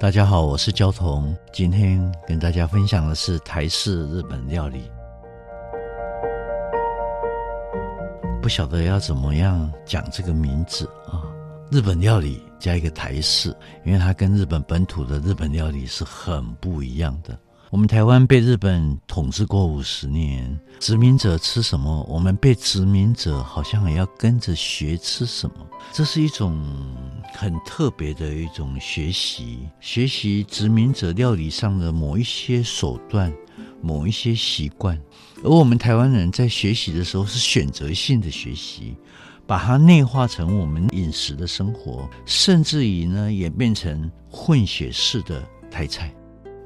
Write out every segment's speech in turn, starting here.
大家好，我是焦桐，今天跟大家分享的是台式日本料理。不晓得要怎么样讲这个名字啊？日本料理加一个台式，因为它跟日本本土的日本料理是很不一样的。我们台湾被日本统治过五十年，殖民者吃什么，我们被殖民者好像也要跟着学吃什么。这是一种很特别的一种学习，学习殖民者料理上的某一些手段、某一些习惯。而我们台湾人在学习的时候是选择性的学习，把它内化成我们饮食的生活，甚至于呢演变成混血式的台菜。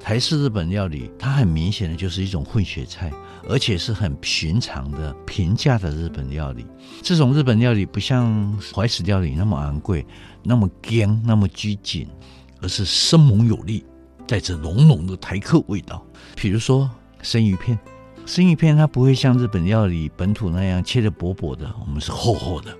台式日本料理，它很明显的就是一种混血菜，而且是很寻常的、平价的日本料理。这种日本料理不像怀石料理那么昂贵、那么僵、那么拘谨，而是生猛有力，带着浓浓的台客味道。比如说生鱼片，生鱼片它不会像日本料理本土那样切得薄薄的，我们是厚厚的。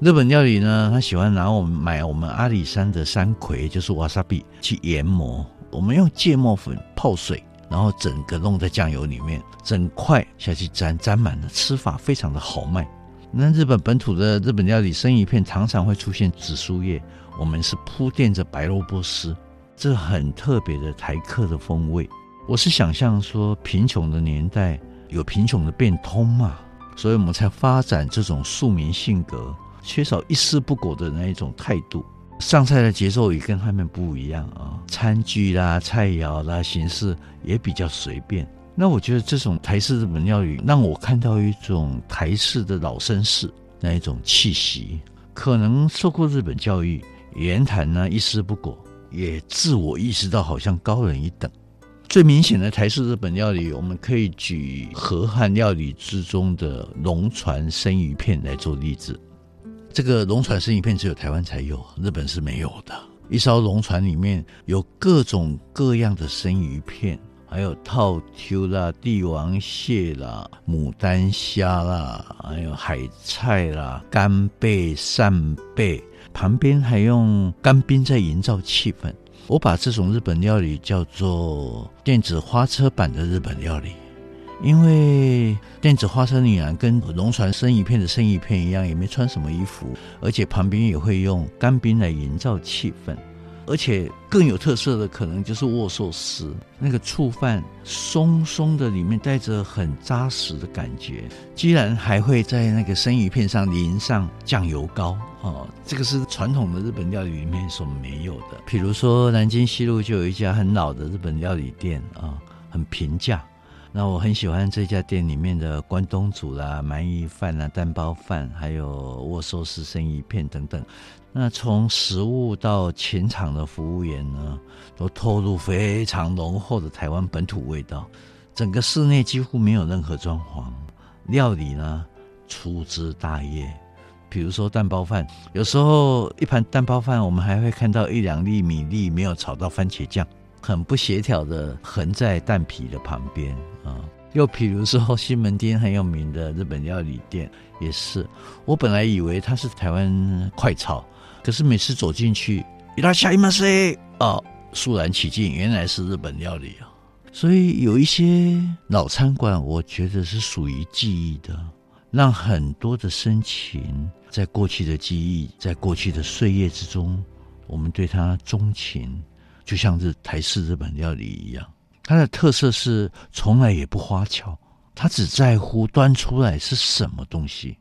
日本料理呢，他喜欢拿我们买我们阿里山的山葵，就是瓦萨比去研磨。我们用芥末粉泡水，然后整个弄在酱油里面，整块下去沾，沾满了，吃法非常的豪迈。那日本本土的日本料理生鱼片常常会出现紫苏叶，我们是铺垫着白萝卜丝，这很特别的台客的风味。我是想象说，贫穷的年代有贫穷的变通嘛，所以我们才发展这种庶民性格，缺少一丝不苟的那一种态度。上菜的节奏也跟他们不一样啊，餐具啦、菜肴啦、形式也比较随便。那我觉得这种台式日本料理让我看到一种台式的老绅士那一种气息，可能受过日本教育，言谈呢一丝不苟，也自我意识到好像高人一等。最明显的台式日本料理，我们可以举河汉料理之中的龙船生鱼片来做例子。这个龙船生鱼片只有台湾才有，日本是没有的。一艘龙船里面有各种各样的生鱼片，还有套 Q 啦、帝王蟹啦、牡丹虾啦，还有海菜啦、干贝、扇贝，旁边还用干冰在营造气氛。我把这种日本料理叫做电子花车版的日本料理。因为电子花车女郎跟龙船生鱼片的生鱼片一样，也没穿什么衣服，而且旁边也会用干冰来营造气氛，而且更有特色的可能就是握寿司，那个醋饭松松的，里面带着很扎实的感觉，居然还会在那个生鱼片上淋上酱油膏 哦，这个是传统的日本料理里面所没有的。比如说南京西路就有一家很老的日本料理店啊，很平价。那我很喜欢这家店里面的关东煮啦、鳗鱼饭啦、蛋包饭，还有握寿司、生鱼片等等。那从食物到前场的服务员呢，都透露非常浓厚的台湾本土味道。整个室内几乎没有任何装潢，料理呢粗枝大叶。比如说蛋包饭，有时候一盘蛋包饭，我们还会看到一两粒米粒没有炒到番茄酱。很不协调的横在蛋皮的旁边啊，又比如说西门町很有名的日本料理店，也是我本来以为它是台湾快炒，可是每次走进去，いらっしゃいませ哦，肃然起敬，原来是日本料理啊。所以有一些老餐馆，我觉得是属于记忆的，让很多的深情在过去的记忆，在过去的岁月之中，我们对它钟情。 就像是台式日本料理一样，它的特色是从来也不花俏，它只在乎端出来是什么东西。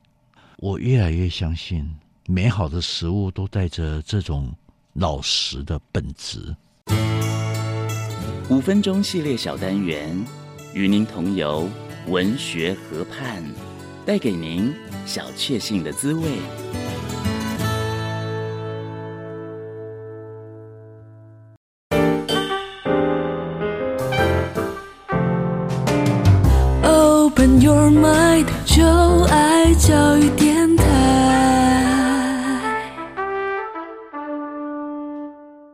我越来越相信，美好的食物都带着这种老实的本质。五分钟系列小单元，与您同游文学河畔，带给您小确幸的滋味。Open your mind，就爱教育电